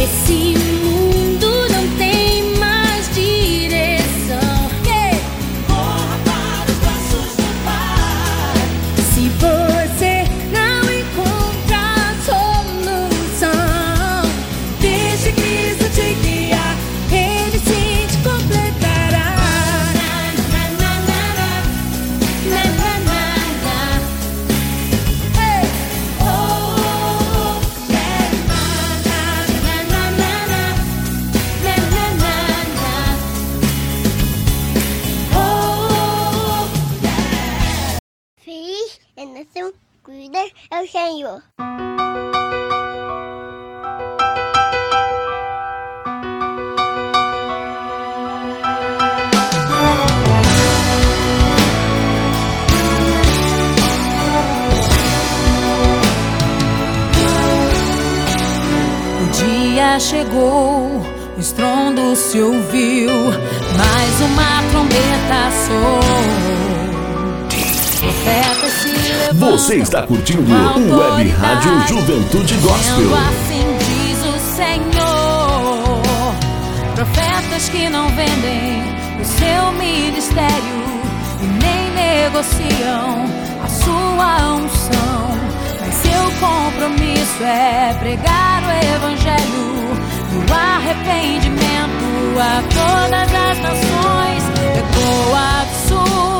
Vecino chegou, o estrondo se ouviu, mais uma trombeta soou. Você está curtindo o Web Rádio Juventude Gospel. Assim diz o Senhor. Profetas que não vendem o seu ministério e nem negociam a sua unção. Mas seu compromisso é pregar o evangelho do arrependimento a todas as nações. Ecoa do sul,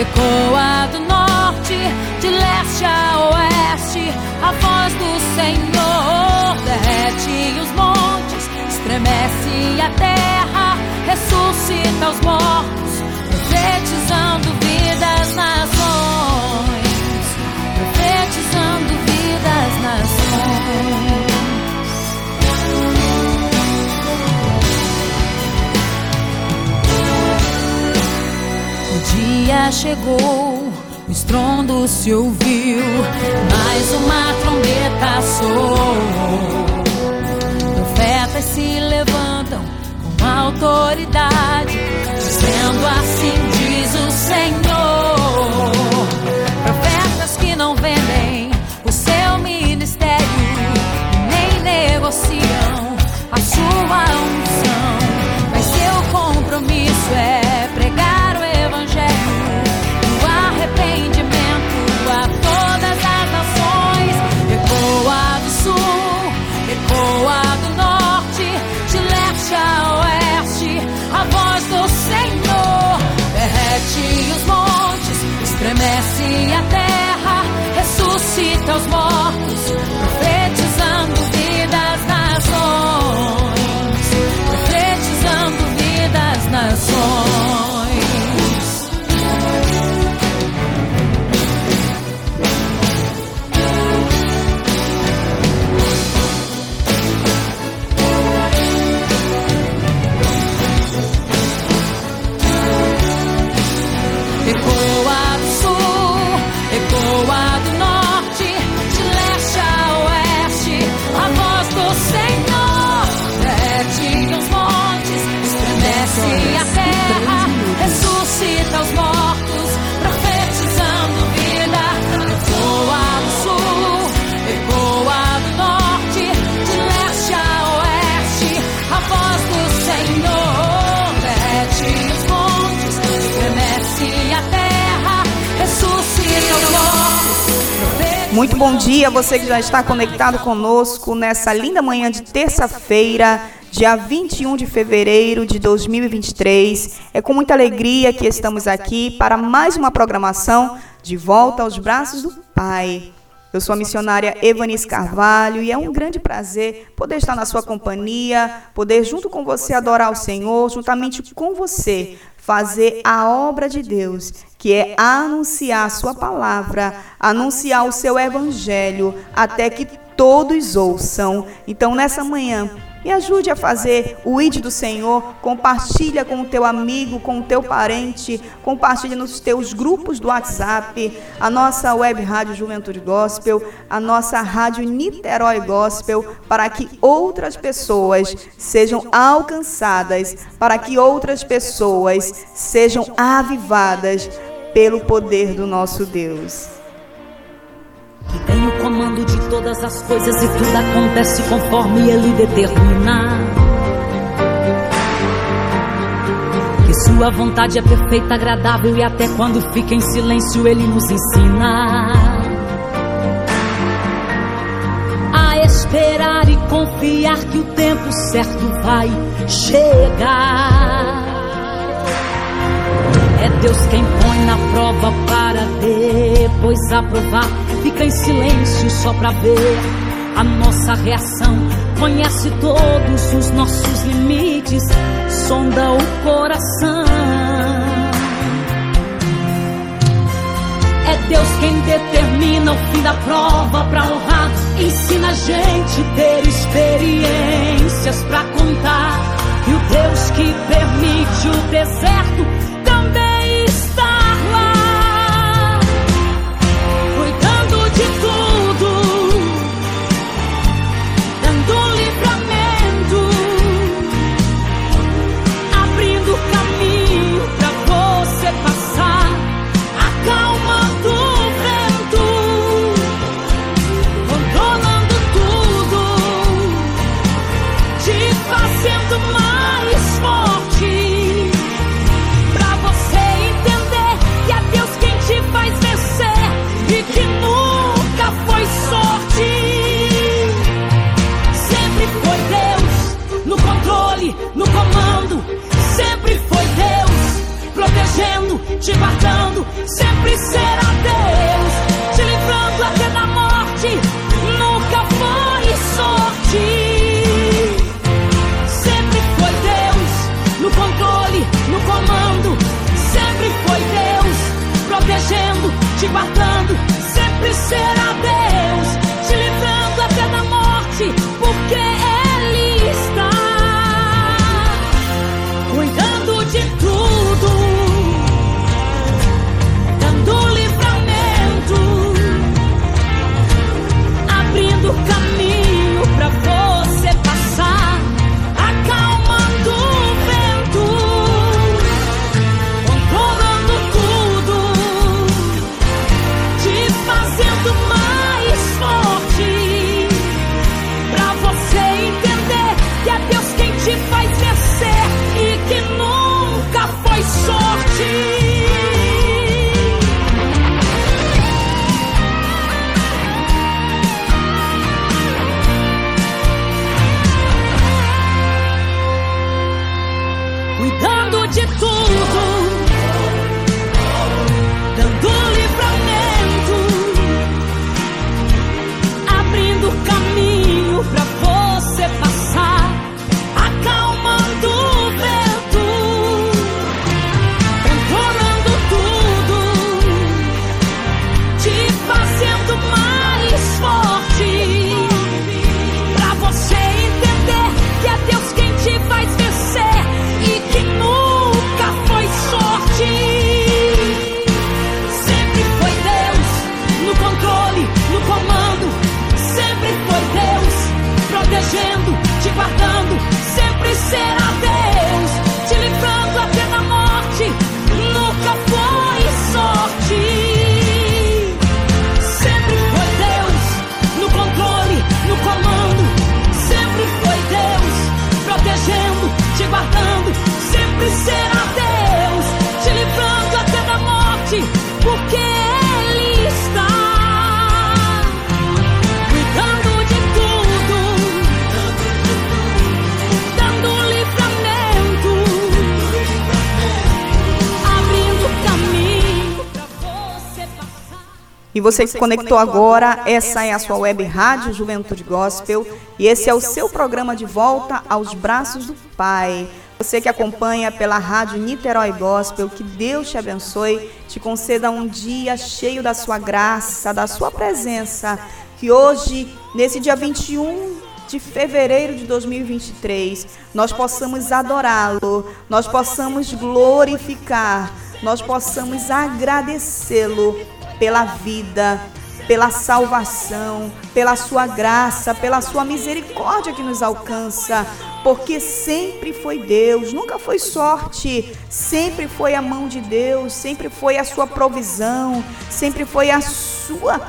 ecoa do norte, de leste a oeste, a voz do Senhor derrete os montes, estremece a terra, ressuscita os mortos, profetizando vidas nações, profetizando vidas nações. Chegou, o estrondo se ouviu, mais uma trombeta soou. Profetas se levantam com autoridade, dizendo assim diz o Senhor. Profetas que não vendem o seu ministério, nem negociam a sua unção, estremece a terra, ressuscita os mortos, Muito bom dia, você que já está conectado conosco nessa linda manhã de terça-feira, dia 21 de fevereiro de 2023. É com muita alegria que estamos aqui para mais uma programação de volta aos braços do Pai. Eu sou a missionária Evanice Carvalho e é um grande prazer poder estar na sua companhia, poder junto com você adorar o Senhor, juntamente com você fazer a obra de Deus, que é anunciar a sua palavra, anunciar o seu evangelho, até que todos ouçam. Então, nessa manhã, me ajude a fazer o ID do Senhor. Compartilha com o teu amigo, com o teu parente. Compartilha nos teus grupos do WhatsApp. A nossa web rádio Juventude Gospel. A nossa rádio Niterói Gospel. Para que outras pessoas sejam alcançadas. Para que outras pessoas sejam avivadas pelo poder do nosso Deus. Que tem o comando de todas as coisas e tudo acontece conforme ele determina. Que sua vontade é perfeita, agradável e até quando fica em silêncio ele nos ensina. esperar e confiar que o tempo certo vai chegar. É Deus quem põe na prova para depois aprovar. Fica em silêncio só para ver a nossa reação. Conhece todos os nossos limites, sonda o coração. É Deus quem determina o fim da prova para honrar. Ensina a gente ter experiências para contar. E o Deus que permite o deserto te guardando, sempre será E você que conectou agora, essa é a sua web rádio Juventude Gospel e esse é o seu programa de volta aos braços do Pai. Você que acompanha pela rádio Niterói Gospel, que Deus te abençoe, te conceda um dia cheio da sua graça, da sua presença. Que hoje, nesse dia 21 de fevereiro de 2023, nós possamos adorá-lo, nós possamos glorificar, nós possamos agradecê-lo pela vida, pela salvação, pela sua graça, pela sua misericórdia que nos alcança, porque sempre foi Deus, nunca foi sorte, sempre foi a mão de Deus, sempre foi a sua provisão, sempre foi a sua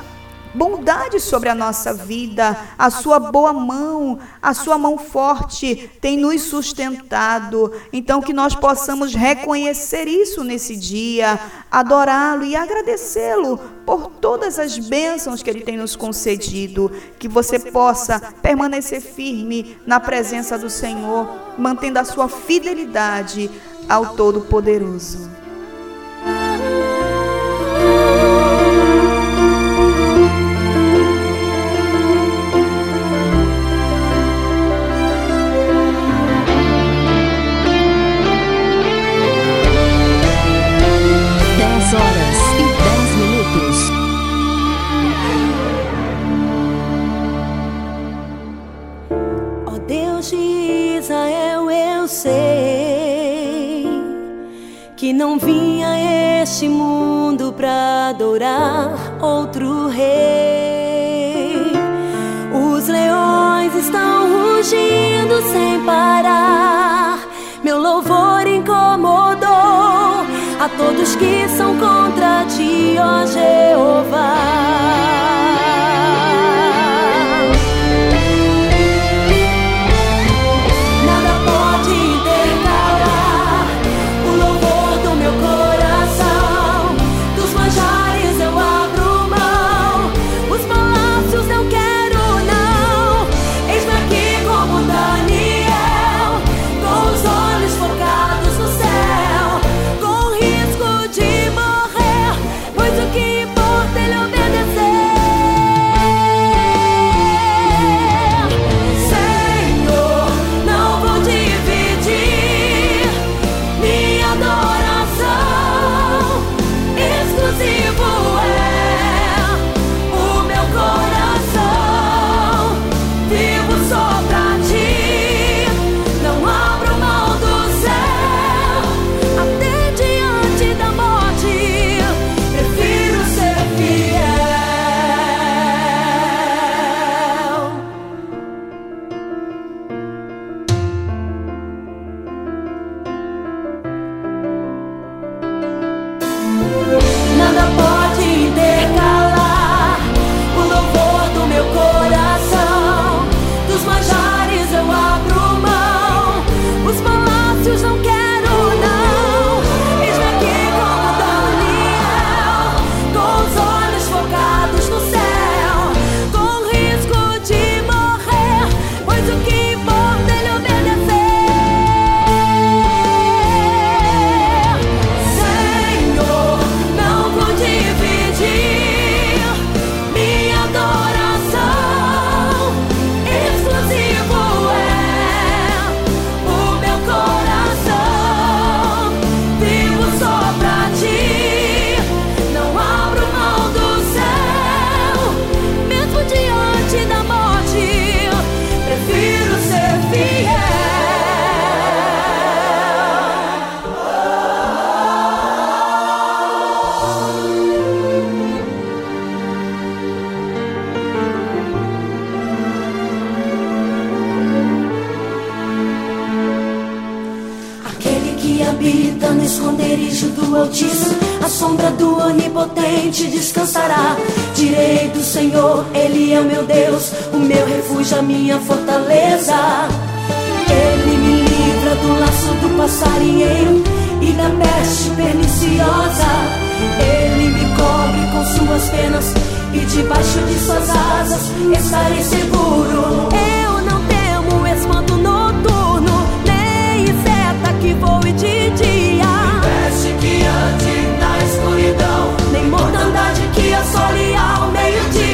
bondade sobre a nossa vida, a sua boa mão, a sua mão forte tem nos sustentado. Então, que nós possamos reconhecer isso nesse dia, adorá-lo e agradecê-lo por todas as bênçãos que ele tem nos concedido. Que você possa permanecer firme na presença do Senhor, mantendo a sua fidelidade ao Todo-Poderoso. Não vinha este mundo pra adorar outro rei. Os leões estão rugindo sem parar. Meu louvor incomodou a todos que são contra ti, ó Jeová. habita no esconderijo do Altíssimo, a sombra do Onipotente descansará. Direi do Senhor, Ele é o meu Deus, o meu refúgio, a minha fortaleza. Ele me livra do laço do passarinheiro e da peste perniciosa. Ele me cobre com suas penas e debaixo de suas asas estarei seguro. Ele dia. Nem peste que ande na escuridão, nem mortandade que assole ao meio-dia.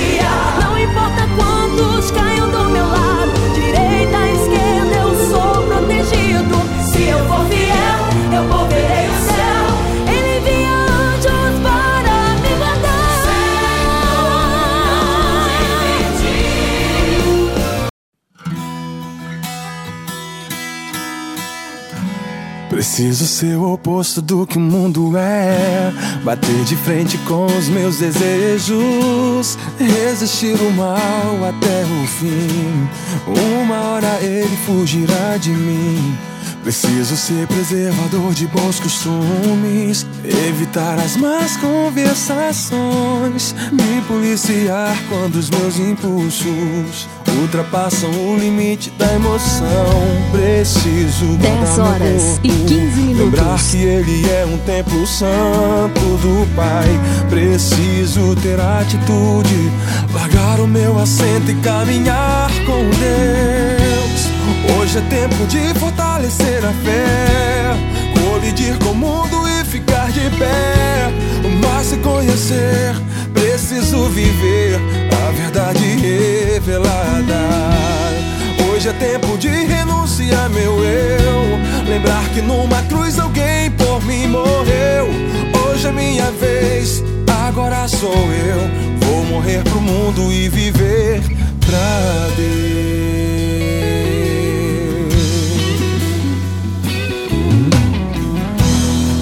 Preciso ser o oposto do que o mundo é. Bater de frente com os meus desejos. Resistir o mal até o fim. Uma hora ele fugirá de mim. Preciso ser preservador de bons costumes, evitar as más conversações, me policiar quando os meus impulsos ultrapassam o limite da emoção. Preciso 10 horas e 15 minutos. Lembrar que Ele é um templo santo do Pai. Preciso ter atitude, largar o meu assento e caminhar com Deus. Hoje é tempo de fortalecer a fé, colidir com o mundo e ficar de pé. Mas se conhecer, preciso viver a verdade revelada. Hoje é tempo de renunciar meu eu, lembrar que numa cruz alguém por mim morreu. Hoje é minha vez, agora sou eu. Vou morrer pro mundo e viver pra Deus.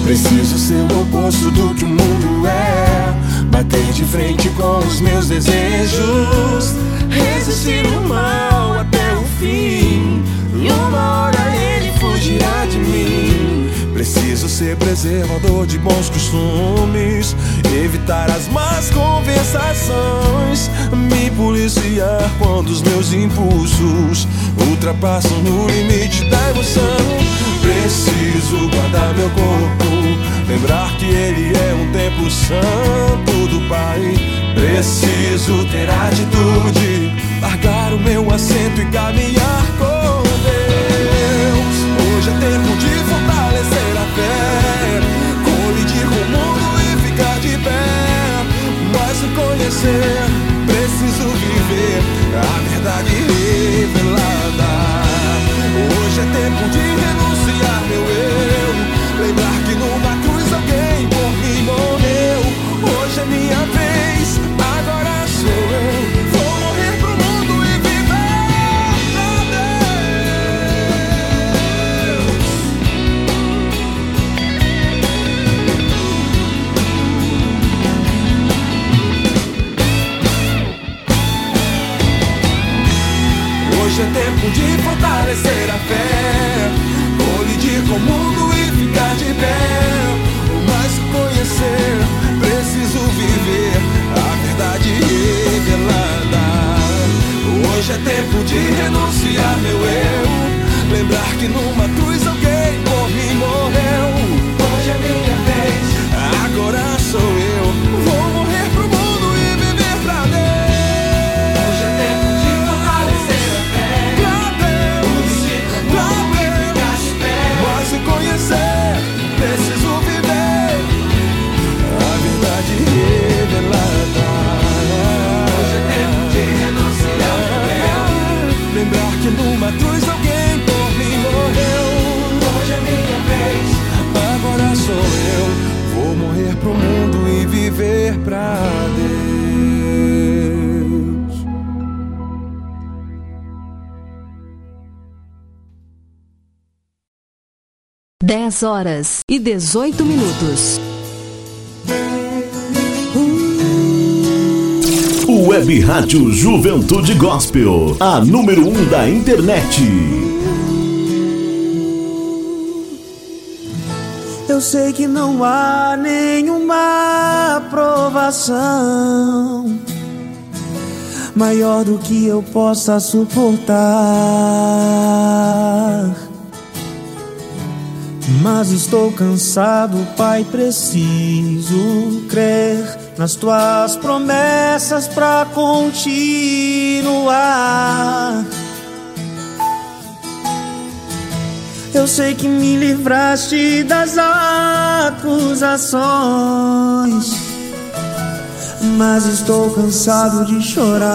Preciso ser o oposto do que o mundo é. Bater de frente com os meus desejos. Resistir o mal até o fim. E uma hora ele fugirá de mim. Preciso ser preservador de bons costumes. Evitar as más conversações. Me policiar quando os meus impulsos ultrapassam o limite da emoção. Preciso guardar meu corpo, lembrar que ele é um templo santo do Pai. Preciso ter atitude, largar o meu assento e caminhar com Deus. Hoje é tempo de fortalecer a fé, colidir com o mundo e ficar de pé. Mas se conhecer, preciso viver a verdade revelada. Fortalecer a fé. Colidir com o mundo e ficar de pé. Mas conhecer, preciso viver A verdade revelada. Hoje é tempo de renunciar meu eu. Lembrar que numa cruz alguém por mim morreu. Hoje é minha vez, agora sou eu. Vou Que numa cruz alguém por mim morreu. Hoje é minha vez, agora sou eu. Vou morrer pro mundo e viver pra Deus. 10 horas e 18 minutos. Web Rádio Juventude Gospel, a número 1 um da internet. Eu sei que não há nenhuma aprovação maior do que eu possa suportar. Mas estou cansado, Pai, preciso crer nas tuas promessas pra continuar. Eu sei que me livraste das acusações, mas estou cansado de chorar.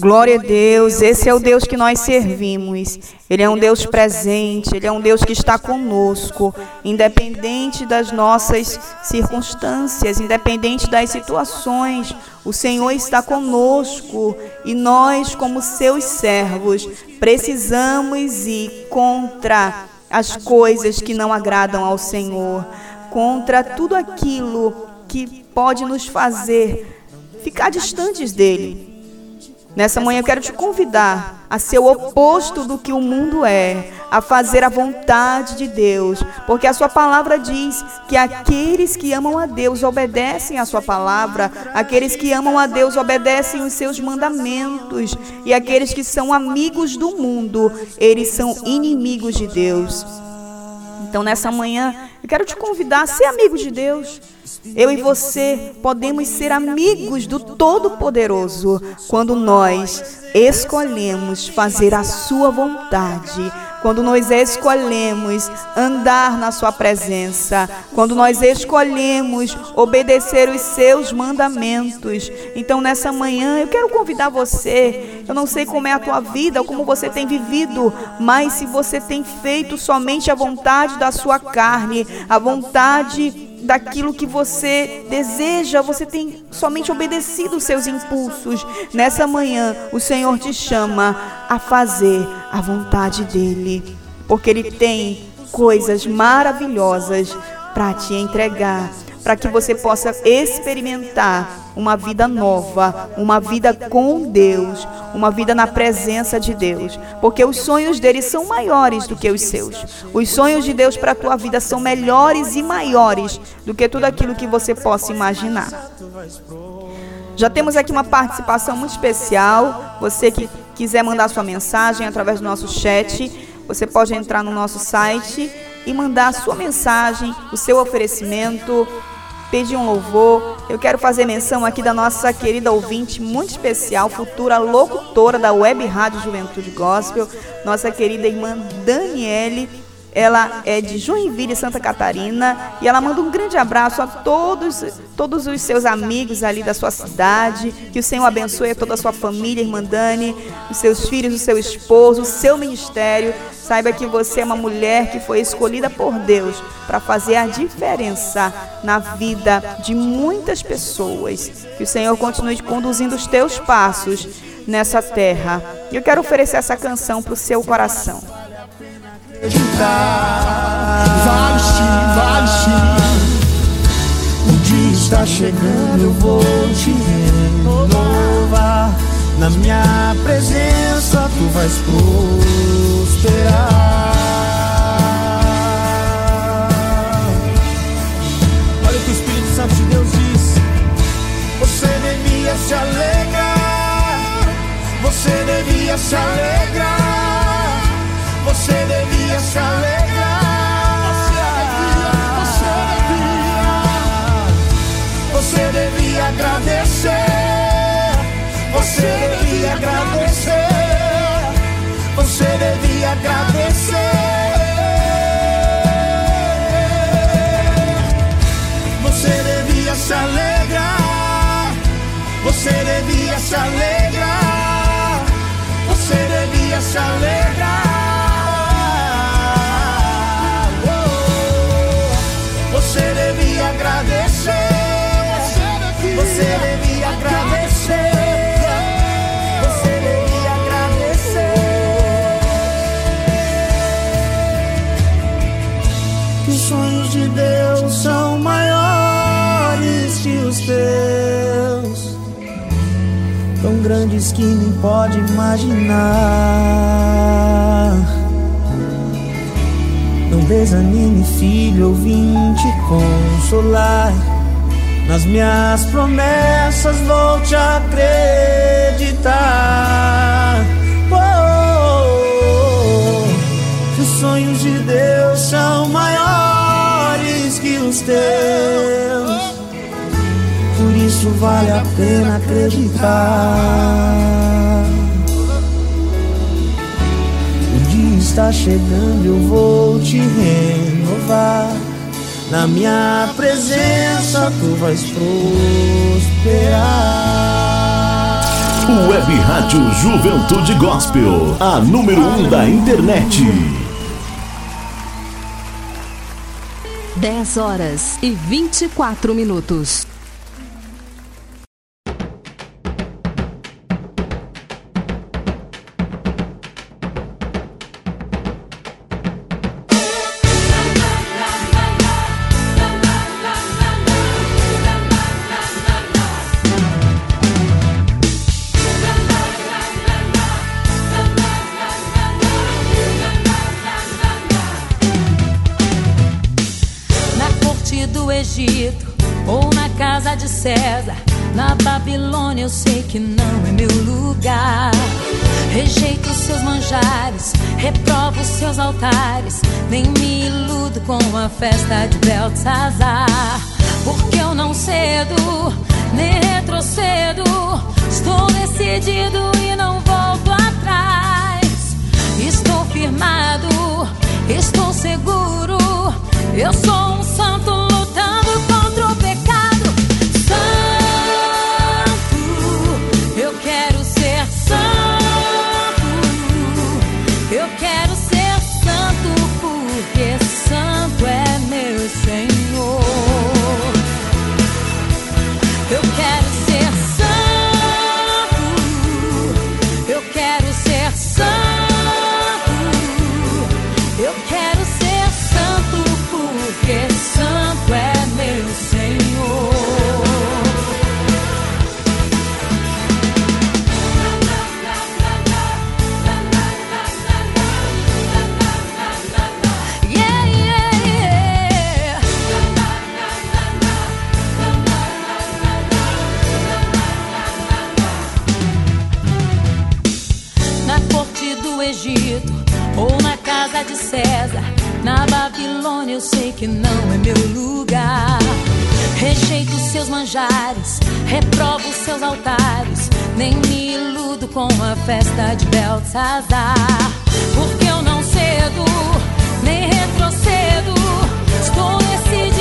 Glória a Deus, esse é o Deus que nós servimos. Ele é um Deus presente, ele é um Deus que está conosco, independente das nossas circunstâncias, independente das situações. O Senhor está conosco e nós, como seus servos, precisamos ir contra as coisas que não agradam ao Senhor, contra tudo aquilo que pode nos fazer ficar distantes dele. Nessa manhã eu quero te convidar a ser o oposto do que o mundo é, a fazer a vontade de Deus, porque a sua palavra diz que aqueles que amam a Deus obedecem a sua palavra, aqueles que amam a Deus obedecem os seus mandamentos, e aqueles que são amigos do mundo, eles são inimigos de Deus. Então nessa manhã eu quero te convidar a ser amigo de Deus. Eu e você podemos ser amigos do Todo-Poderoso quando nós escolhemos fazer a Sua vontade, quando nós escolhemos andar na Sua presença, quando nós escolhemos obedecer os Seus mandamentos. Então, nessa manhã, eu quero convidar você. Eu não sei como é a tua vida, como você tem vivido, mas se você tem feito somente a vontade da sua carne, a vontade daquilo que você deseja, você tem somente obedecido os seus impulsos. Nessa manhã, o Senhor te chama a fazer a vontade dEle, porque Ele tem coisas maravilhosas para te entregar para que você possa experimentar uma vida nova, uma vida com Deus, uma vida na presença de Deus, porque os sonhos dele são maiores do que os seus. Os sonhos de Deus para a tua vida são melhores e maiores do que tudo aquilo que você possa imaginar. Já temos aqui uma participação muito especial. Você que quiser mandar sua mensagem através do nosso chat, você pode entrar no nosso site e mandar sua mensagem, o seu oferecimento, pedir um louvor. Eu quero fazer menção aqui da nossa querida ouvinte muito especial, futura locutora da Web Rádio Juventude Gospel, nossa querida irmã Daniele ela é de Joinville, Santa Catarina, e ela manda um grande abraço a todos, todos os seus amigos ali da sua cidade. Que o Senhor abençoe toda a sua família, irmã Dani, os seus filhos, o seu esposo, o seu ministério. Saiba que você é uma mulher que foi escolhida por Deus para fazer a diferença na vida de muitas pessoas. Que o Senhor continue conduzindo os teus passos nessa terra. E eu quero oferecer essa canção para o seu coração Vale sim, vale sim. O dia está chegando, eu vou te renovar. Na minha presença tu vais prosperar. Olha o que o Espírito Santo de Deus diz. Você devia se alegrar. Você devia se alegrar. Você devia se alegrar. Você devia, você devia, que nem pode imaginar. Não desanime, filho, eu vim te consolar. Nas minhas promessas vou te acreditar. Oh, oh, oh. os sonhos de Deus são maiores que os teus isso vale a pena acreditar. O dia está chegando, eu vou te renovar. Na minha presença tu vais prosperar. Web Rádio Juventude Gospel, a número um da internet. 10 horas e 24 minutos. De César. Na Babilônia eu sei que não é meu lugar. Rejeito seus manjares, reprovo seus altares. Nem me iludo com a festa de Beltzazar. Porque eu não cedo, nem retrocedo. Estou decidido e não volto atrás. Estou firmado, estou seguro. Eu sou um santo Na Babilônia eu sei que não é meu lugar. Rejeito seus manjares, reprovo seus altares. Nem me iludo com a festa de Beltzazar. Porque eu não cedo, nem retrocedo. Estou decidido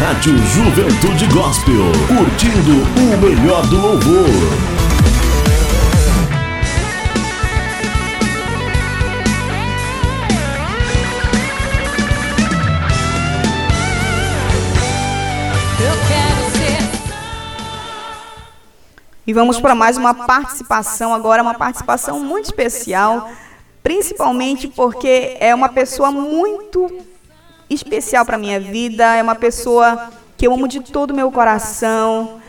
Rádio Juventude Gospel, curtindo o melhor do louvor. Eu quero ser E vamos para mais uma participação agora, uma participação muito especial, principalmente porque é uma pessoa muito especial para minha vida, é uma pessoa que eu amo de todo o meu coração.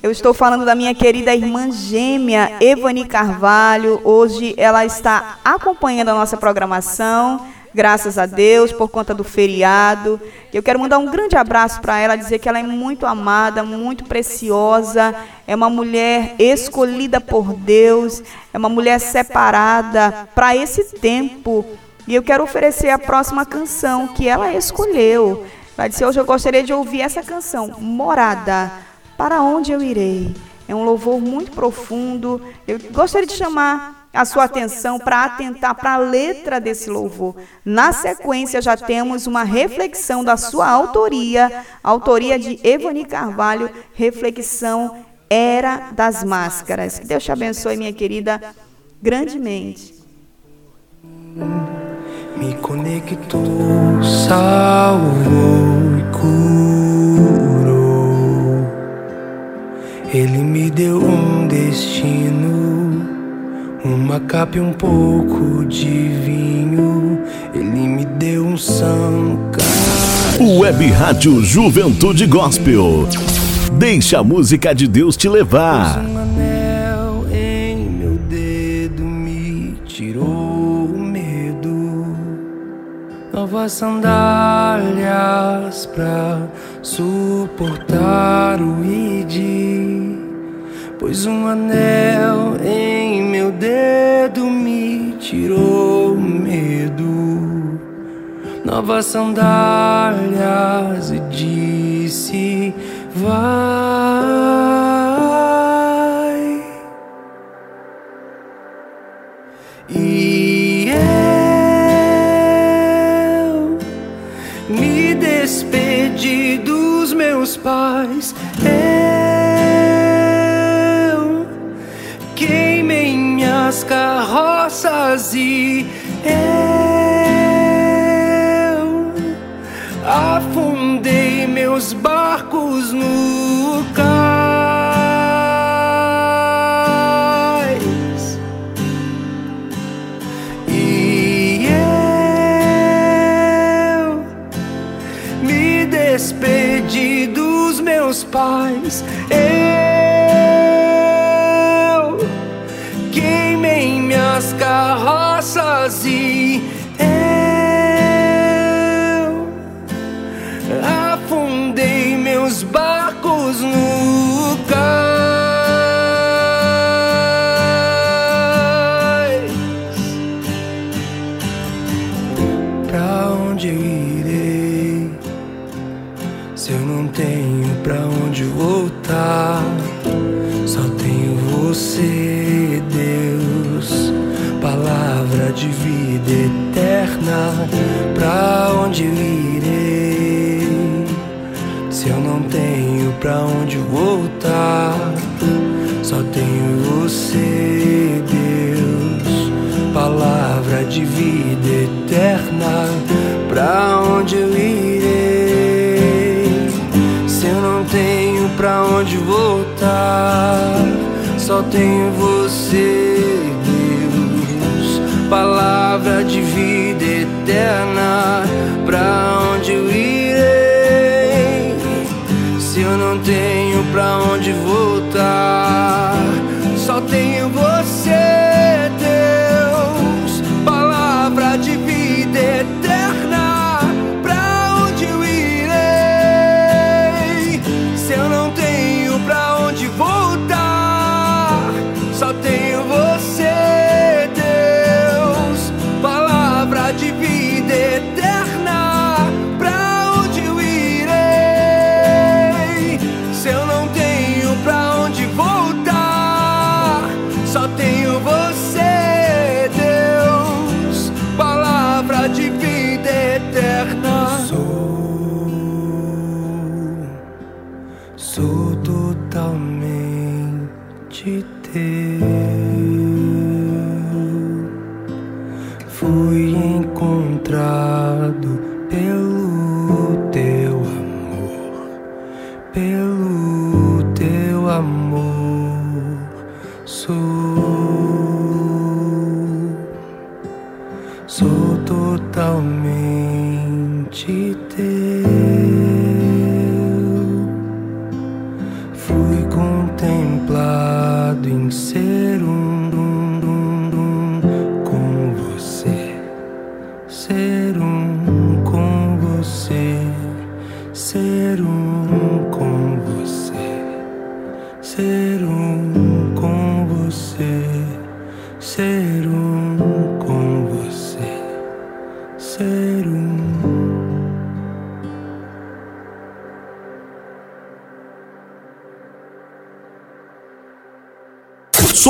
Eu estou falando da minha querida irmã gêmea, Evani Carvalho. Hoje ela está acompanhando a nossa programação, graças a Deus, por conta do feriado. Eu quero mandar um grande abraço para ela, dizer que ela é muito amada, muito preciosa, é uma mulher escolhida por Deus, é uma mulher separada para esse tempo. E eu quero oferecer a próxima canção que ela escolheu. Ela disse: Hoje eu gostaria de ouvir essa canção, Morada. Para onde eu irei? É um louvor muito profundo. Eu gostaria de chamar a sua atenção para atentar para a letra desse louvor. Na sequência, já temos uma reflexão da sua autoria, autoria de Evani Carvalho, reflexão Era das Máscaras. Que Deus te abençoe, minha querida, grandemente. Me conectou, salvou e curou. Ele me deu um destino, uma capa e um pouco de vinho. Ele me deu um sanca. Web Rádio Juventude Gospel. Deixa a música de Deus te levar. Novas sandálias pra suportar o id. Pois um anel em meu dedo me tirou o medo. Novas sandálias e disse: Vai. see só tenho você palavra de vida eterna. Pra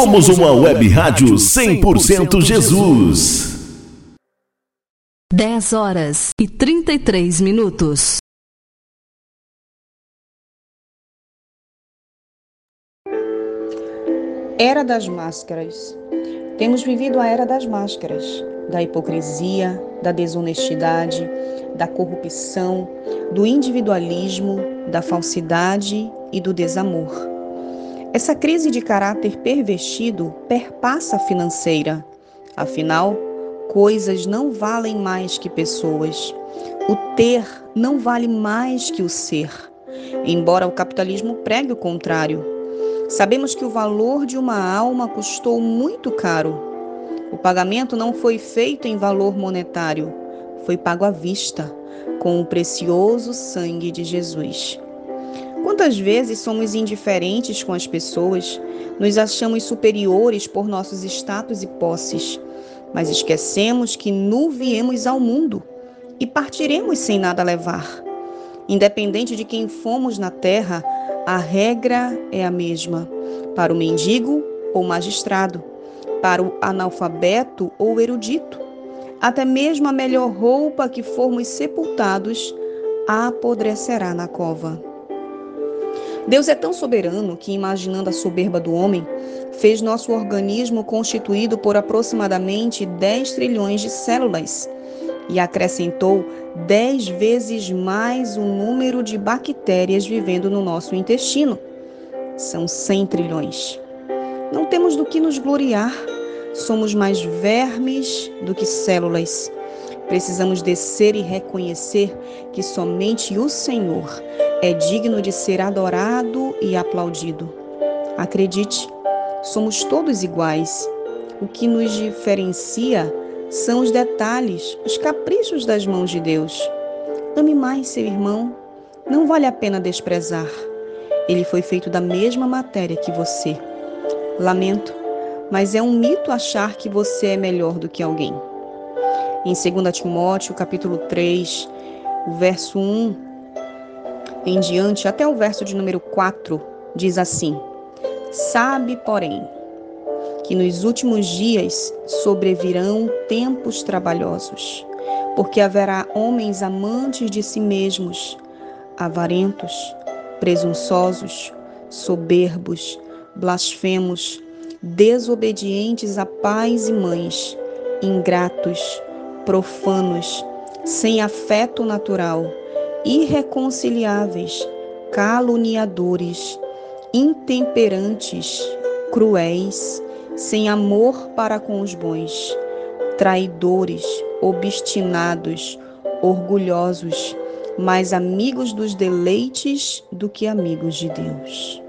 Somos uma web rádio 100% Jesus. 10 horas e 33 minutos. Era das máscaras. Temos vivido a era das máscaras, da hipocrisia, da desonestidade, da corrupção, do individualismo, da falsidade e do desamor. Essa crise de caráter pervertido perpassa a financeira. Afinal, coisas não valem mais que pessoas. O ter não vale mais que o ser. Embora o capitalismo pregue o contrário. Sabemos que o valor de uma alma custou muito caro. O pagamento não foi feito em valor monetário, foi pago à vista, com o precioso sangue de Jesus. Quantas vezes somos indiferentes com as pessoas, nos achamos superiores por nossos status e posses, mas esquecemos que nu viemos ao mundo e partiremos sem nada levar. Independente de quem fomos na terra, a regra é a mesma: para o mendigo ou magistrado, para o analfabeto ou erudito. Até mesmo a melhor roupa que formos sepultados apodrecerá na cova. Deus é tão soberano que, imaginando a soberba do homem, fez nosso organismo constituído por aproximadamente 10 trilhões de células e acrescentou 10 vezes mais o número de bactérias vivendo no nosso intestino. São 100 trilhões. Não temos do que nos gloriar, somos mais vermes do que células. Precisamos descer e reconhecer que somente o Senhor é digno de ser adorado e aplaudido. Acredite, somos todos iguais. O que nos diferencia são os detalhes, os caprichos das mãos de Deus. Ame mais seu irmão, não vale a pena desprezar. Ele foi feito da mesma matéria que você. Lamento, mas é um mito achar que você é melhor do que alguém. Em 2 Timóteo, capítulo 3, o verso 1 em diante, até o verso de número 4, diz assim: Sabe, porém, que nos últimos dias sobrevirão tempos trabalhosos, porque haverá homens amantes de si mesmos, avarentos, presunçosos, soberbos, blasfemos, desobedientes a pais e mães, ingratos, profanos, sem afeto natural, irreconciliáveis, caluniadores, intemperantes, cruéis, sem amor para com os bons, traidores, obstinados, orgulhosos, mais amigos dos deleites do que amigos de Deus.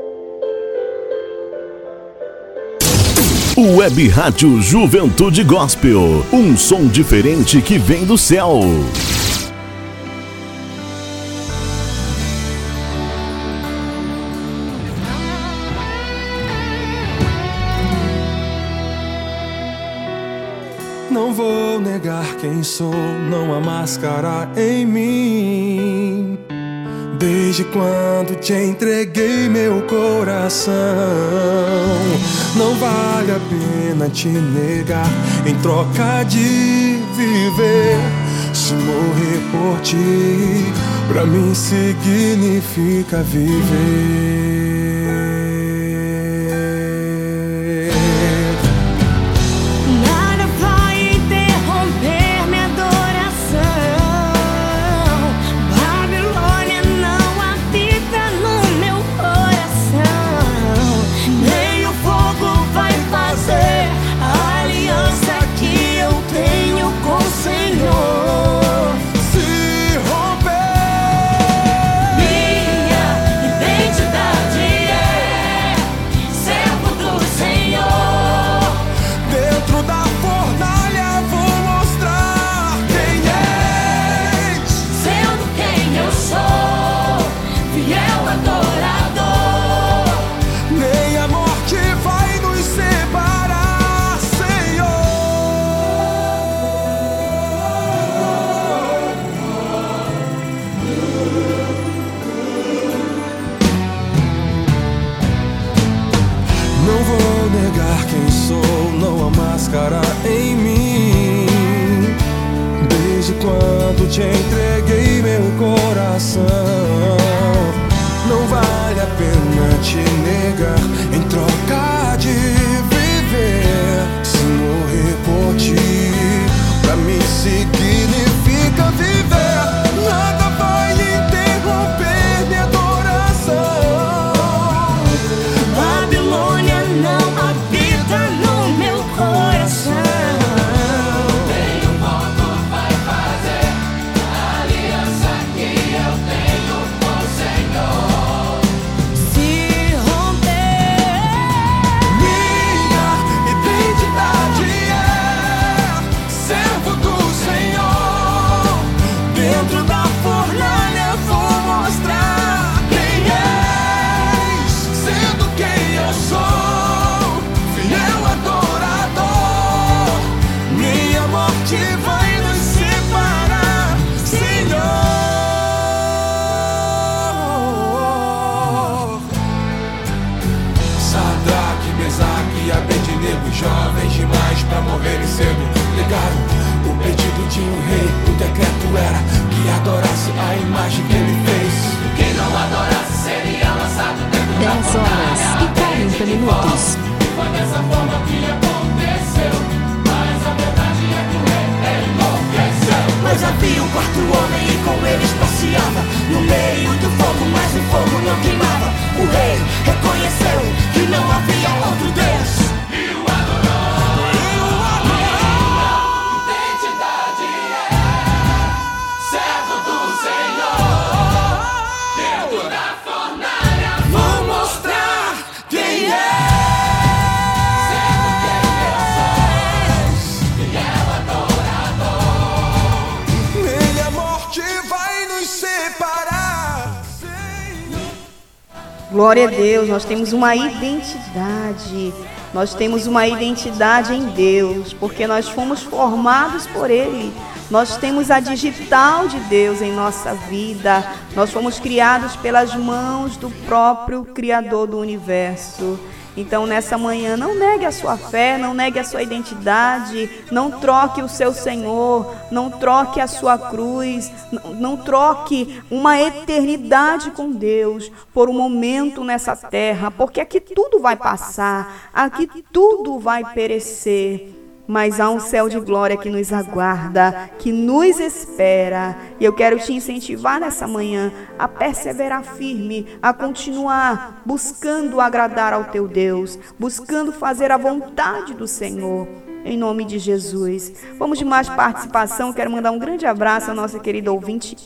Web Rádio Juventude Gospel, um som diferente que vem do céu. Não vou negar quem sou, não há máscara em mim. Desde quando te entreguei meu coração, não vale a pena te negar em troca de viver. Se morrer por ti, pra mim significa viver. Coração. oferecendo, legado, o pedido de um rei. O decreto era que adorasse a imagem que ele fez. Quem não adorasse seria lançado dentro 10 da horas e 40 minutos. E foi dessa forma que aconteceu. Mas a verdade é que o rei enlouqueceu. Mas havia um quarto homem e com ele espaciava no meio do fogo, mas o fogo não queimava. O rei reconheceu que não havia outro Deus. Glória a Deus, nós temos uma identidade. Nós temos uma identidade em Deus, porque nós fomos formados por Ele. Nós temos a digital de Deus em nossa vida. Nós fomos criados pelas mãos do próprio Criador do universo. Então, nessa manhã, não negue a sua fé, não negue a sua identidade, não troque o seu Senhor, não troque a sua cruz, não, troque uma eternidade com Deus por um momento nessa terra, porque aqui tudo vai passar, aqui tudo vai perecer mas há um céu de glória que nos aguarda, que nos espera. E eu quero te incentivar nessa manhã a perseverar firme, a continuar buscando agradar ao teu Deus, buscando fazer a vontade do Senhor. Em nome de Jesus. Vamos de mais participação. Quero mandar um grande abraço à nossa querida ouvinte,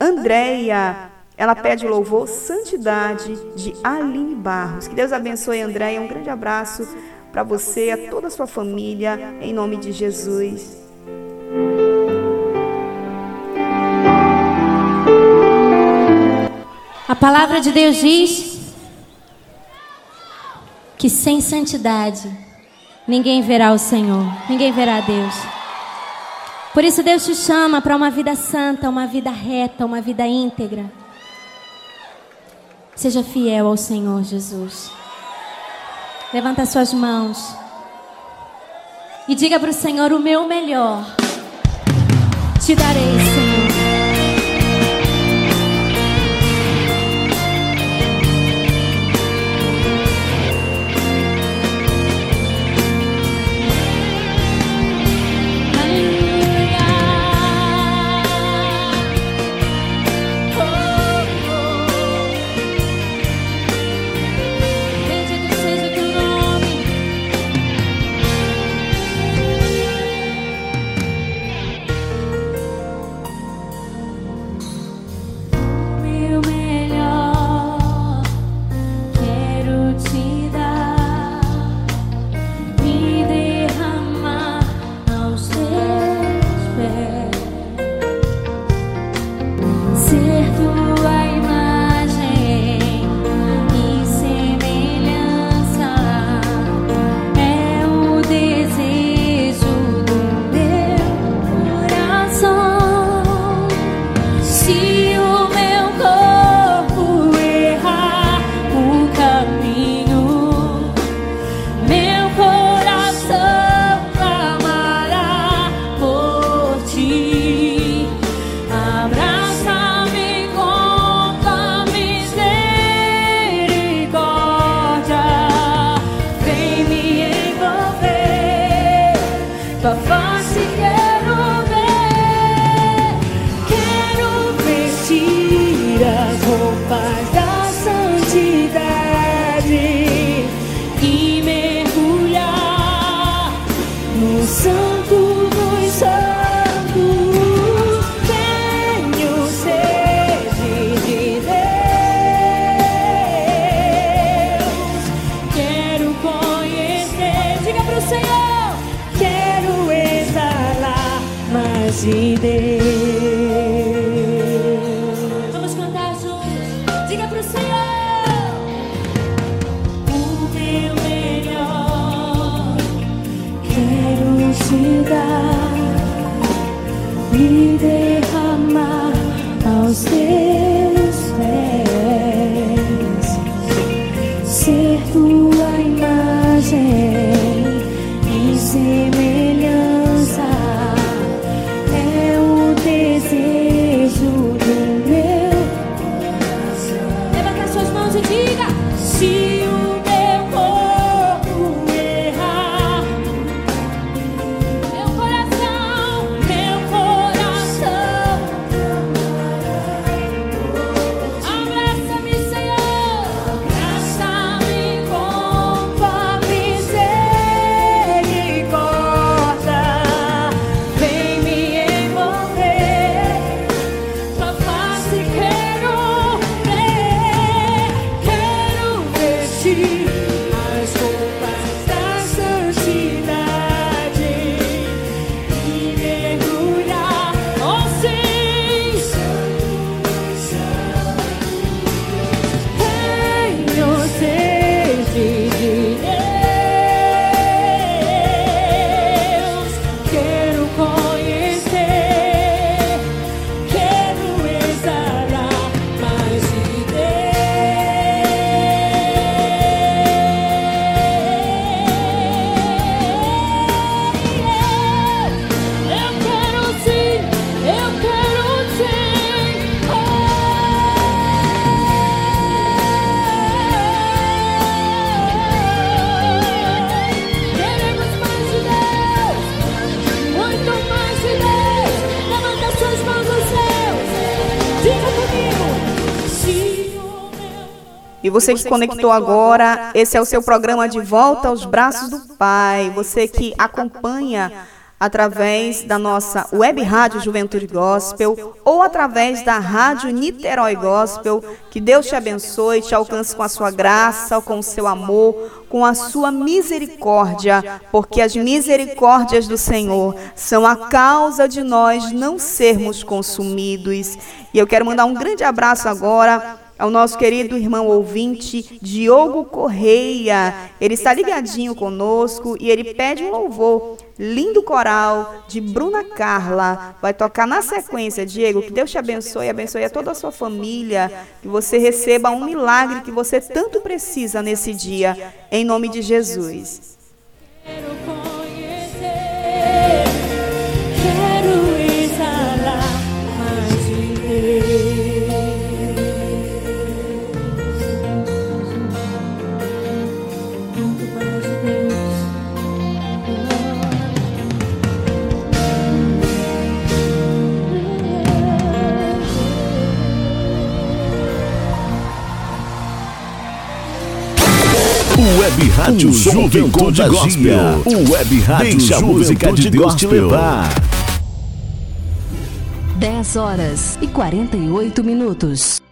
Andréia. Ela pede louvor, santidade de Aline Barros. Que Deus abençoe, Andréia. Um grande abraço para você, a toda a sua família, em nome de Jesus. A palavra de Deus diz que sem santidade ninguém verá o Senhor, ninguém verá Deus. Por isso Deus te chama para uma vida santa, uma vida reta, uma vida íntegra. Seja fiel ao Senhor Jesus. Levanta suas mãos. E diga para o Senhor: o meu melhor te darei, Senhor. Você que se conectou agora, esse é o seu programa de volta aos braços do Pai. Você que acompanha através da nossa web rádio Juventude Gospel ou através da rádio Niterói Gospel. Que Deus te abençoe, te alcance com a sua graça, com o seu amor, com a sua misericórdia, porque as misericórdias do Senhor são a causa de nós não sermos consumidos. E eu quero mandar um grande abraço agora ao nosso querido irmão ouvinte Diogo Correia. Ele está ligadinho conosco e ele pede um louvor. Lindo coral de Bruna Carla. Vai tocar na sequência, Diego. Que Deus te abençoe, abençoe a toda a sua família. Que você receba um milagre que você tanto precisa nesse dia. Em nome de Jesus. Web Rádio Juventude Gospel. O Web Rádio Deixa a música de Deus te levar. 10 horas e 48 minutos.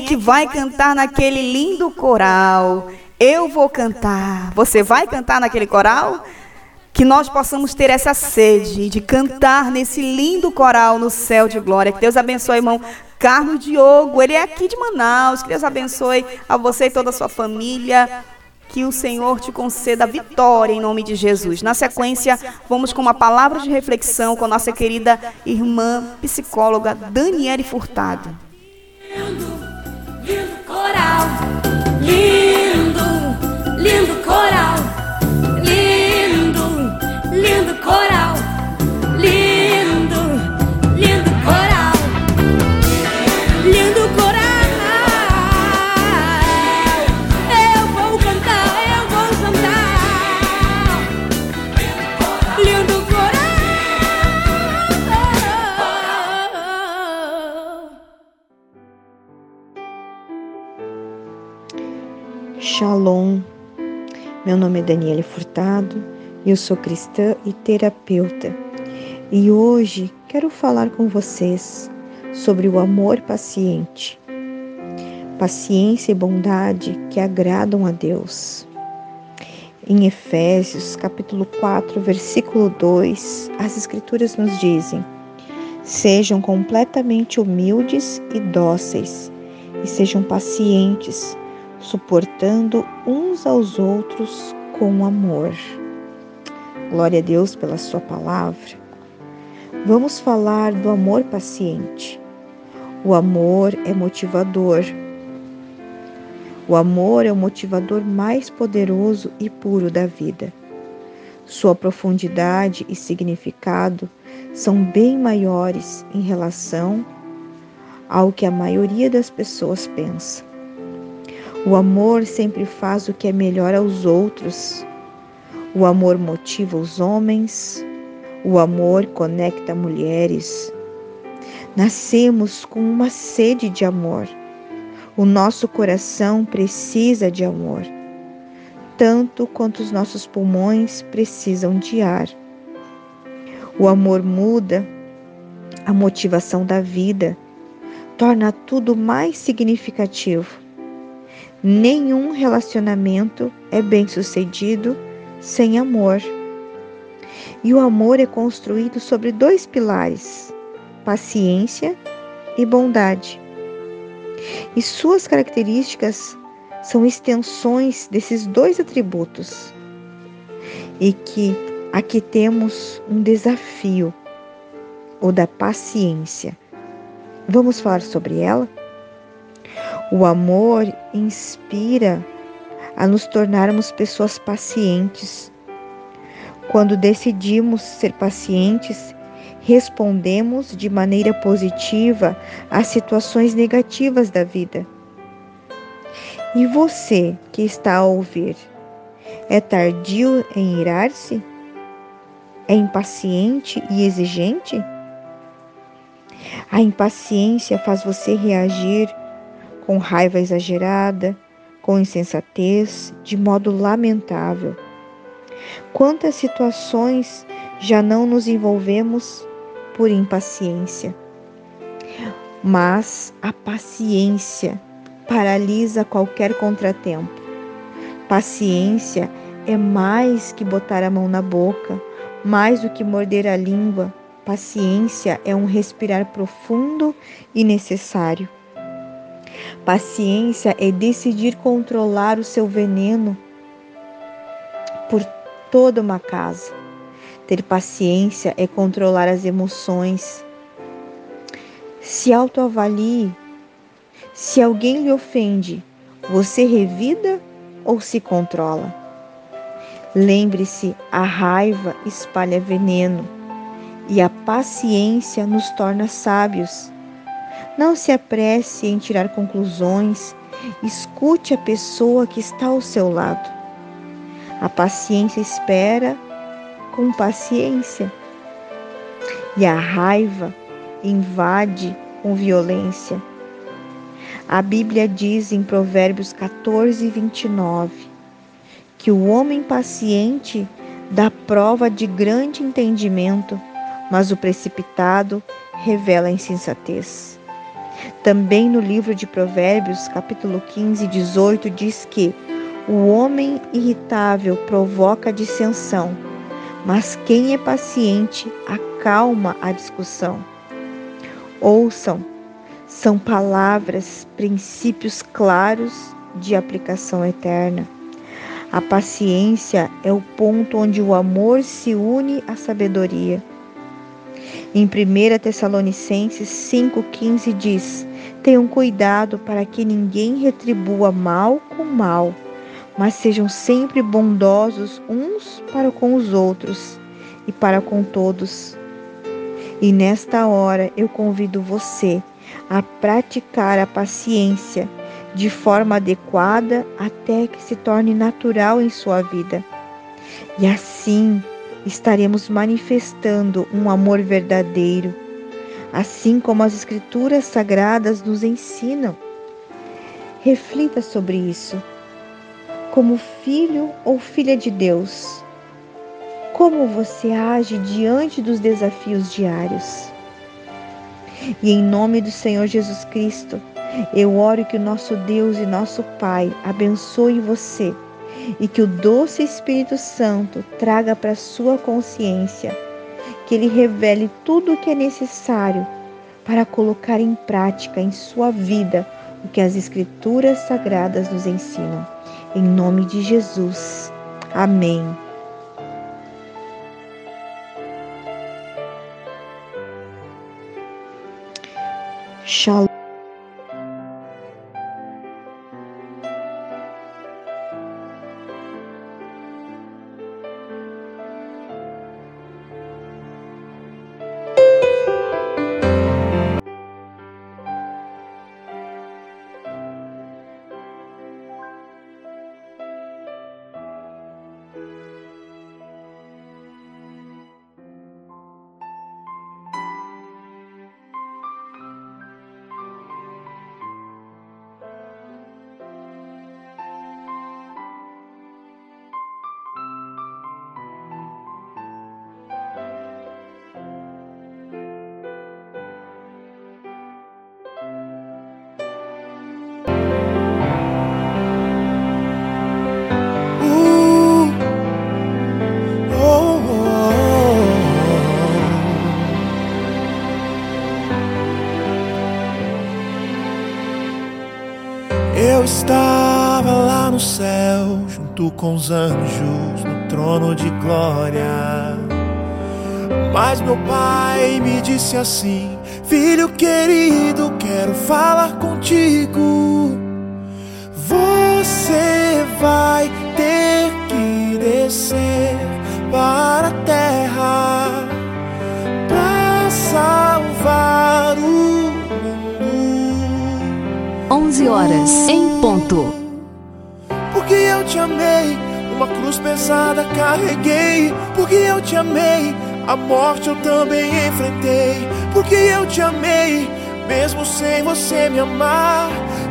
É que vai cantar naquele lindo coral? Eu vou cantar. Você vai cantar naquele coral? Que nós possamos ter essa sede de cantar nesse lindo coral no céu de glória. Que Deus abençoe, irmão Carlos Diogo. Ele é aqui de Manaus. Que Deus abençoe a você e toda a sua família. Que o Senhor te conceda vitória em nome de Jesus. Na sequência, vamos com uma palavra de reflexão com a nossa querida irmã psicóloga Daniele Furtado. Lindo, lindo coral, lindo, nome é Daniele Furtado, eu sou cristã e terapeuta. E hoje quero falar com vocês sobre o amor paciente. Paciência e bondade que agradam a Deus. Em Efésios, capítulo 4, versículo 2, as escrituras nos dizem: Sejam completamente humildes e dóceis, e sejam pacientes, suportando uns aos outros com amor. Glória a Deus pela Sua palavra. Vamos falar do amor paciente. O amor é motivador. O amor é o motivador mais poderoso e puro da vida. Sua profundidade e significado são bem maiores em relação ao que a maioria das pessoas pensa. O amor sempre faz o que é melhor aos outros. O amor motiva os homens. O amor conecta mulheres. Nascemos com uma sede de amor. O nosso coração precisa de amor, tanto quanto os nossos pulmões precisam de ar. O amor muda a motivação da vida, torna tudo mais significativo. Nenhum relacionamento é bem-sucedido sem amor. E o amor é construído sobre dois pilares: paciência e bondade. E suas características são extensões desses dois atributos. E que aqui temos um desafio, o da paciência. Vamos falar sobre ela? O amor inspira a nos tornarmos pessoas pacientes. Quando decidimos ser pacientes, respondemos de maneira positiva às situações negativas da vida. E você que está a ouvir, é tardio em irar-se? É impaciente e exigente? A impaciência faz você reagir com raiva exagerada, com insensatez, de modo lamentável. Quantas situações já não nos envolvemos por impaciência? Mas a paciência paralisa qualquer contratempo. Paciência é mais que botar a mão na boca, mais do que morder a língua. Paciência é um respirar profundo e necessário. Paciência é decidir controlar o seu veneno por toda uma casa. Ter paciência é controlar as emoções. Se autoavalie. Se alguém lhe ofende, você revida ou se controla? Lembre-se, a raiva espalha veneno e a paciência nos torna sábios. Não se apresse em tirar conclusões, escute a pessoa que está ao seu lado. A paciência espera com paciência e a raiva invade com violência. A Bíblia diz em Provérbios 14, 29 que o homem paciente dá prova de grande entendimento, mas o precipitado revela insensatez. Também no livro de Provérbios, capítulo 15, 18, diz que o homem irritável provoca dissensão, mas quem é paciente acalma a discussão. Ouçam, são palavras, princípios claros de aplicação eterna. A paciência é o ponto onde o amor se une à sabedoria. Em 1 Tessalonicenses 5,15 diz: Tenham cuidado para que ninguém retribua mal com mal, mas sejam sempre bondosos uns para com os outros e para com todos. E nesta hora eu convido você a praticar a paciência de forma adequada até que se torne natural em sua vida. E assim estaremos manifestando um amor verdadeiro, assim como as Escrituras Sagradas nos ensinam. Reflita sobre isso. Como filho ou filha de Deus, como você age diante dos desafios diários? E em nome do Senhor Jesus Cristo, eu oro que o nosso Deus e nosso Pai abençoe você e que o doce Espírito Santo traga para sua consciência, que ele revele tudo o que é necessário para colocar em prática em sua vida o que as Escrituras Sagradas nos ensinam. Em nome de Jesus. Amém. Shalom. Junto com os anjos, no trono de glória. Mas meu pai me disse assim: Filho querido, quero falar contigo. Você vai ter que descer para a terra para salvar o mundo. 11 horas em ponto. Porque eu te amei, uma cruz pesada carreguei. Porque eu te amei, a morte eu também enfrentei. Porque eu te amei, mesmo sem você me amar.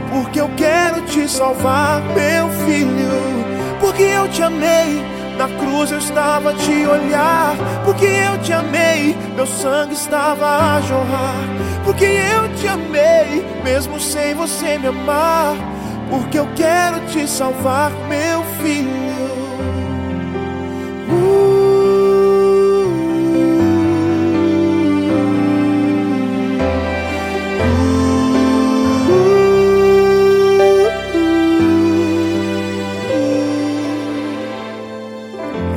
Porque eu quero te salvar, meu filho. Porque eu te amei, na cruz eu estava a te olhar. Porque eu te amei, meu sangue estava a jorrar. Porque eu te amei, mesmo sem você me amar. Porque eu quero te salvar, meu filho.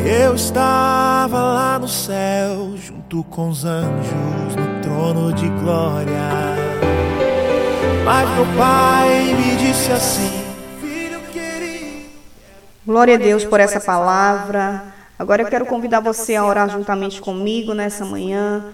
Eu estava lá no céu, junto com os anjos, no trono de glória. Mas meu pai me disse assim: Glória a Deus por essa palavra. Agora eu quero convidar você a orar juntamente comigo nessa manhã.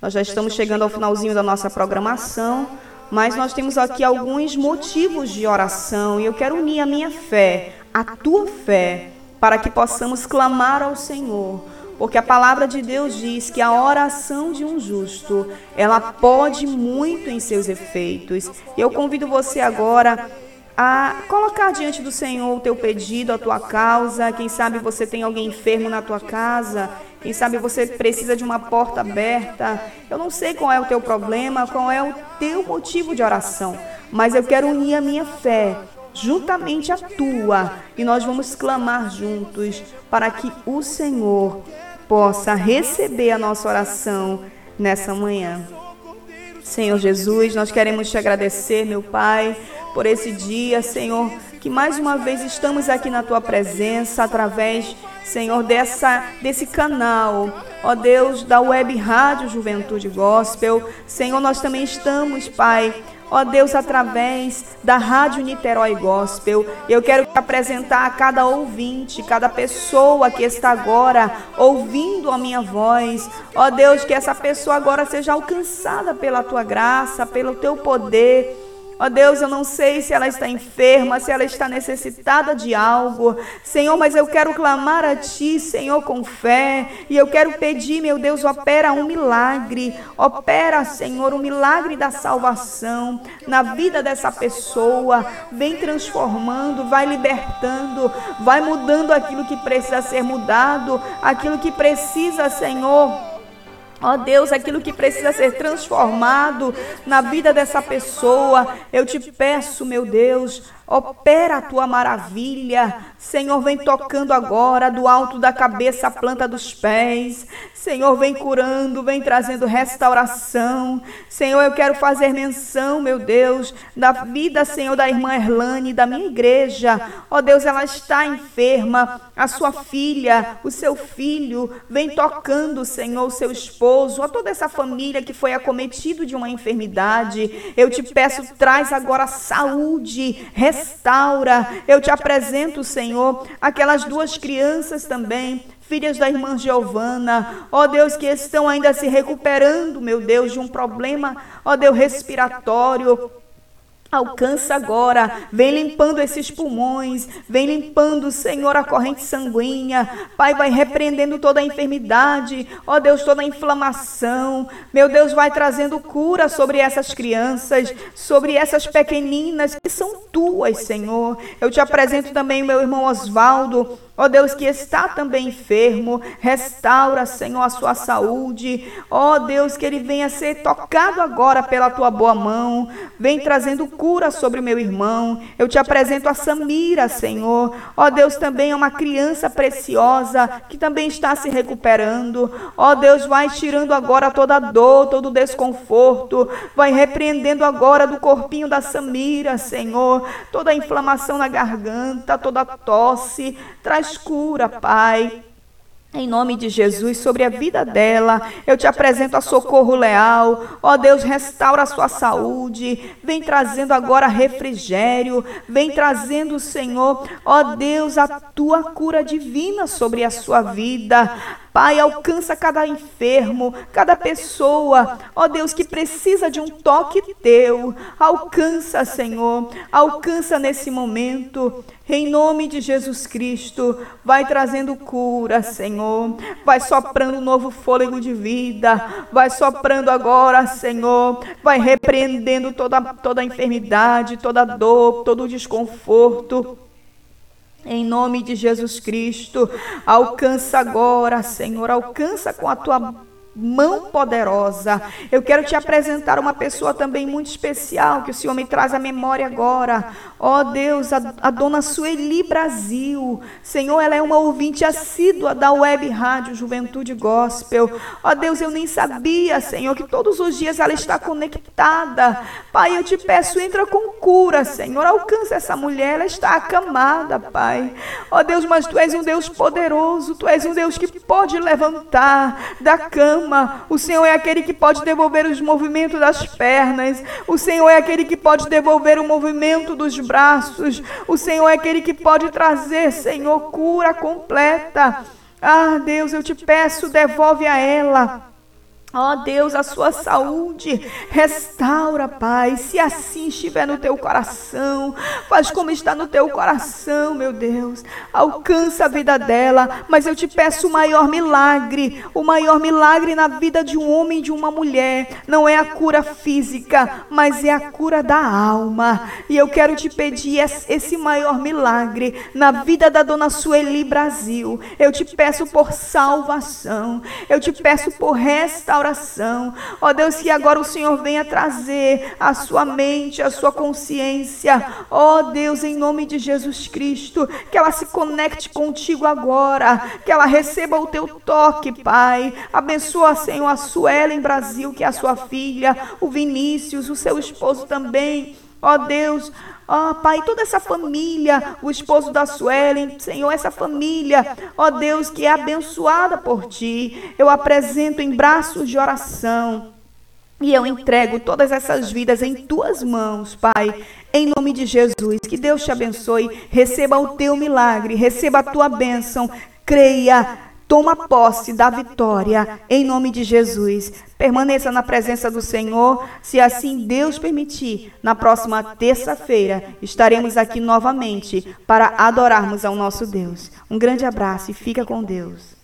Nós já estamos chegando ao finalzinho da nossa programação, mas nós temos aqui alguns motivos de oração e eu quero unir a minha fé, a tua fé, para que possamos clamar ao Senhor. Porque a palavra de Deus diz que a oração de um justo, ela pode muito em seus efeitos. Eu convido você agora a colocar diante do Senhor o teu pedido, a tua causa. Quem sabe você tem alguém enfermo na tua casa, quem sabe você precisa de uma porta aberta. Eu não sei qual é o teu problema, qual é o teu motivo de oração, mas eu quero unir a minha fé juntamente a tua e nós vamos clamar juntos para que o Senhor possa receber a nossa oração nessa manhã. Senhor Jesus, nós queremos te agradecer, meu Pai, por esse dia, Senhor, que mais uma vez estamos aqui na tua presença através, Senhor, dessa desse canal, ó Deus, da Web Rádio Juventude Gospel. Senhor, nós também estamos, Pai, Ó Deus, através da Rádio Niterói Gospel, eu quero apresentar a cada ouvinte, cada pessoa que está agora ouvindo a minha voz. Ó Deus, que essa pessoa agora seja alcançada pela tua graça, pelo teu poder. Ó Deus, eu não sei se ela está enferma, se ela está necessitada de algo. Senhor, mas eu quero clamar a Ti, Senhor, com fé. E eu quero pedir, meu Deus, opera um milagre. Opera, Senhor, um milagre da salvação na vida dessa pessoa. Vem transformando, vai libertando, vai mudando aquilo que precisa ser mudado, aquilo que precisa, Senhor Ó oh Deus, aquilo que precisa ser transformado na vida dessa pessoa, eu te peço, meu Deus, Opera a tua maravilha. Senhor, vem tocando agora do alto da cabeça à planta dos pés. Senhor, vem curando, vem trazendo restauração. Senhor, eu quero fazer menção, meu Deus, da vida, Senhor, da irmã Erlane, da minha igreja. Ó oh, Deus, ela está enferma. A sua filha, o seu filho, vem tocando, Senhor, o seu esposo, a toda essa família que foi acometido de uma enfermidade. Eu te peço, traz agora saúde, restaura. Eu te apresento, Senhor, aquelas duas crianças também, filhas da irmã Giovana, ó Deus, que estão ainda se recuperando, meu Deus, de um problema, ó Deus, respiratório. Alcança agora, vem limpando esses pulmões, vem limpando, Senhor, a corrente sanguínea. Pai, vai repreendendo toda a enfermidade, ó Deus, toda a inflamação. Meu Deus, vai trazendo cura sobre essas crianças, sobre essas pequeninas que são tuas, Senhor. Eu te apresento também o meu irmão Osvaldo. Ó oh Deus, que está também enfermo, restaura, Senhor, a sua saúde. Ó oh Deus, que ele venha ser tocado agora pela tua boa mão. Vem trazendo cura sobre o meu irmão. Eu te apresento a Samira, Senhor. Ó Deus, também é uma criança preciosa que também está se recuperando. Ó Deus, vai tirando agora toda a dor, todo o desconforto. Vai repreendendo agora do corpinho da Samira, Senhor, toda a inflamação na garganta, toda a tosse. Traz cura, Pai. Em nome de Jesus, sobre a vida dela, eu te apresento a socorro leal. Ó Deus, restaura a sua saúde. Vem trazendo agora refrigério. Vem trazendo, Senhor, ó Deus, a tua cura divina sobre a sua vida. Pai, alcança cada enfermo, cada pessoa, ó Deus, que precisa de um toque teu. Alcança, Senhor, alcança nesse momento. Em nome de Jesus Cristo, vai trazendo cura, Senhor. Vai soprando um novo fôlego de vida. Vai soprando agora, Senhor. Vai repreendendo toda, toda a enfermidade, toda a dor, todo o desconforto. Em nome de Jesus Cristo, alcança agora, Senhor, alcança com a tua mão poderosa. Eu quero te apresentar uma pessoa também muito especial que o Senhor me traz à memória agora. Ó oh, Deus, a, a, dona Sueli Brasil. Senhor, ela é uma ouvinte assídua da web rádio Juventude Gospel. Ó oh, Deus, eu nem sabia, Senhor, que todos os dias ela está conectada. Pai, eu te peço, entra com cura, Senhor. Alcança essa mulher, ela está acamada, Pai. Ó oh, Deus, mas tu és um Deus poderoso, tu és um Deus que pode levantar da cama o Senhor é aquele que pode devolver os movimentos das pernas. O Senhor é aquele que pode devolver o movimento dos braços. O Senhor é aquele que pode trazer, Senhor, cura completa. Ah, Deus, eu te peço, devolve a ela Ó oh Deus, a sua saúde, restaura, Pai. Se assim estiver no teu coração, faz como está no teu coração, meu Deus. Alcança a vida dela, mas eu te peço o maior milagre, o maior milagre na vida de um homem e de uma mulher. Não é a cura física, mas é a cura da alma. E eu quero te pedir esse maior milagre na vida da dona Sueli Brasil. Eu te peço por salvação, eu te peço por restauração oração. Ó Deus, que agora o Senhor venha trazer a sua mente, a sua consciência. Ó Deus, em nome de Jesus Cristo, que ela se conecte contigo agora, que ela receba o teu toque, Pai. Abençoa, Senhor, a Suelen Brasil, que é a sua filha, o Vinícius, o seu esposo também. Ó Deus, Ó oh, Pai, toda essa família, o esposo da Suelen, Senhor, essa família, ó oh, Deus, que é abençoada por Ti, eu apresento em braços de oração. E eu entrego todas essas vidas em tuas mãos, Pai, em nome de Jesus. Que Deus te abençoe, receba o teu milagre, receba a tua bênção, creia, Toma posse da vitória em nome de Jesus. Permaneça na presença do Senhor. Se assim Deus permitir, na próxima terça-feira estaremos aqui novamente para adorarmos ao nosso Deus. Um grande abraço e fica com Deus.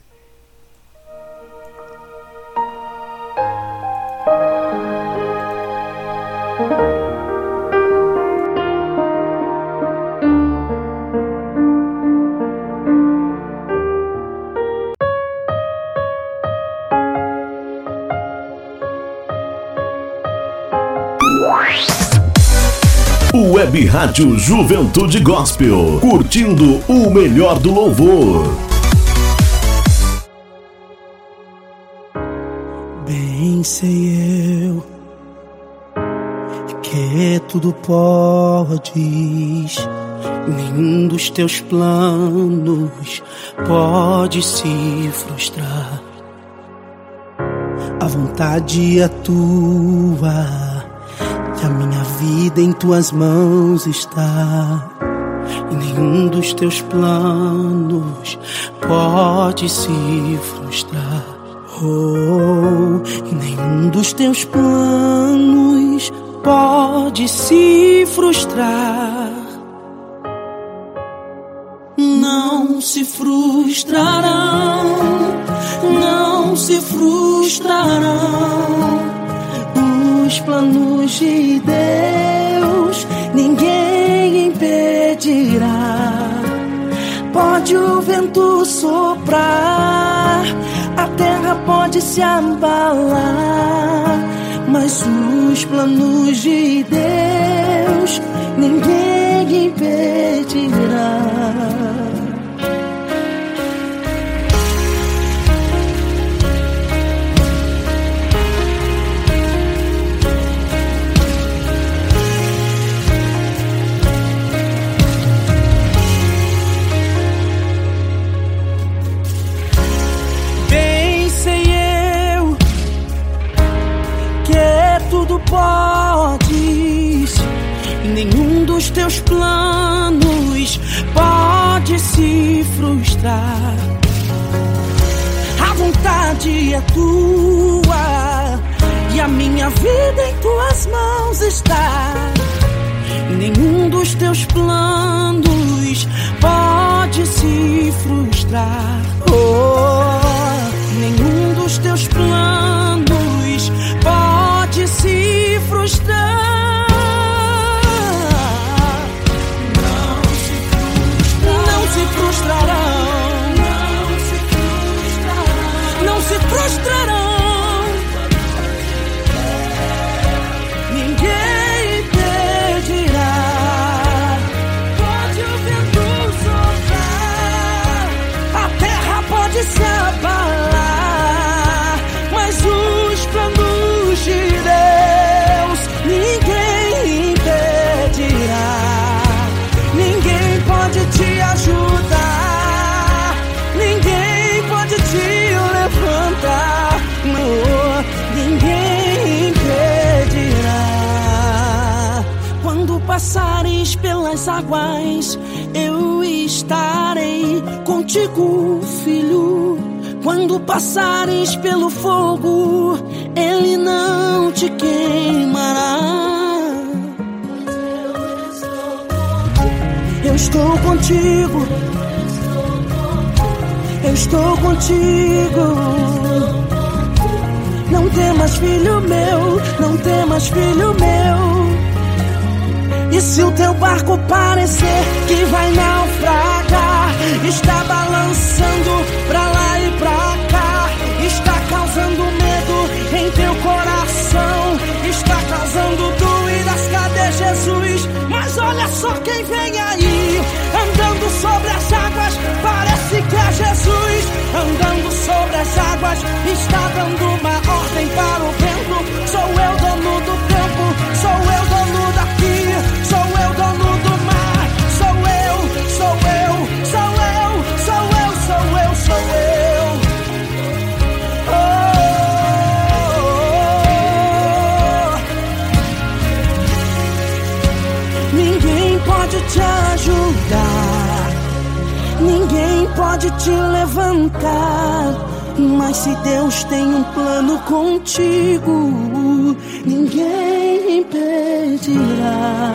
Web Rádio Juventude Gospel, curtindo o melhor do louvor. Bem sei eu que tudo podes, nenhum dos teus planos pode se frustrar. A vontade é tua a minha vida em tuas mãos está. E nenhum dos teus planos pode se frustrar. Oh, e nenhum dos teus planos pode se frustrar. Não se frustrarão, não se frustrarão os planos de Deus ninguém impedirá. Pode o vento soprar, a terra pode se abalar, mas os planos de Deus ninguém impedirá. Podes, nenhum dos teus planos pode se frustrar. A vontade é tua e a minha vida em tuas mãos está. Nenhum dos teus planos pode se frustrar. Oh, nenhum dos teus planos frustrar. Não se frustrarão. Pelas águas, eu estarei contigo, filho. Quando passares pelo fogo, ele não te queimará. Eu estou contigo. Eu estou contigo. Não temas, filho meu. Não temas, filho meu. E se o teu barco parecer que vai naufragar, está balançando pra lá e pra cá, está causando medo em teu coração, está causando dúvidas, cadê Jesus? Mas olha só quem vem aí, andando sobre as águas, parece que é Jesus, andando sobre as águas, está dando uma ordem para o vento, sou eu dono do tempo, sou eu dono pode te levantar. Mas se Deus tem um plano contigo, ninguém impedirá.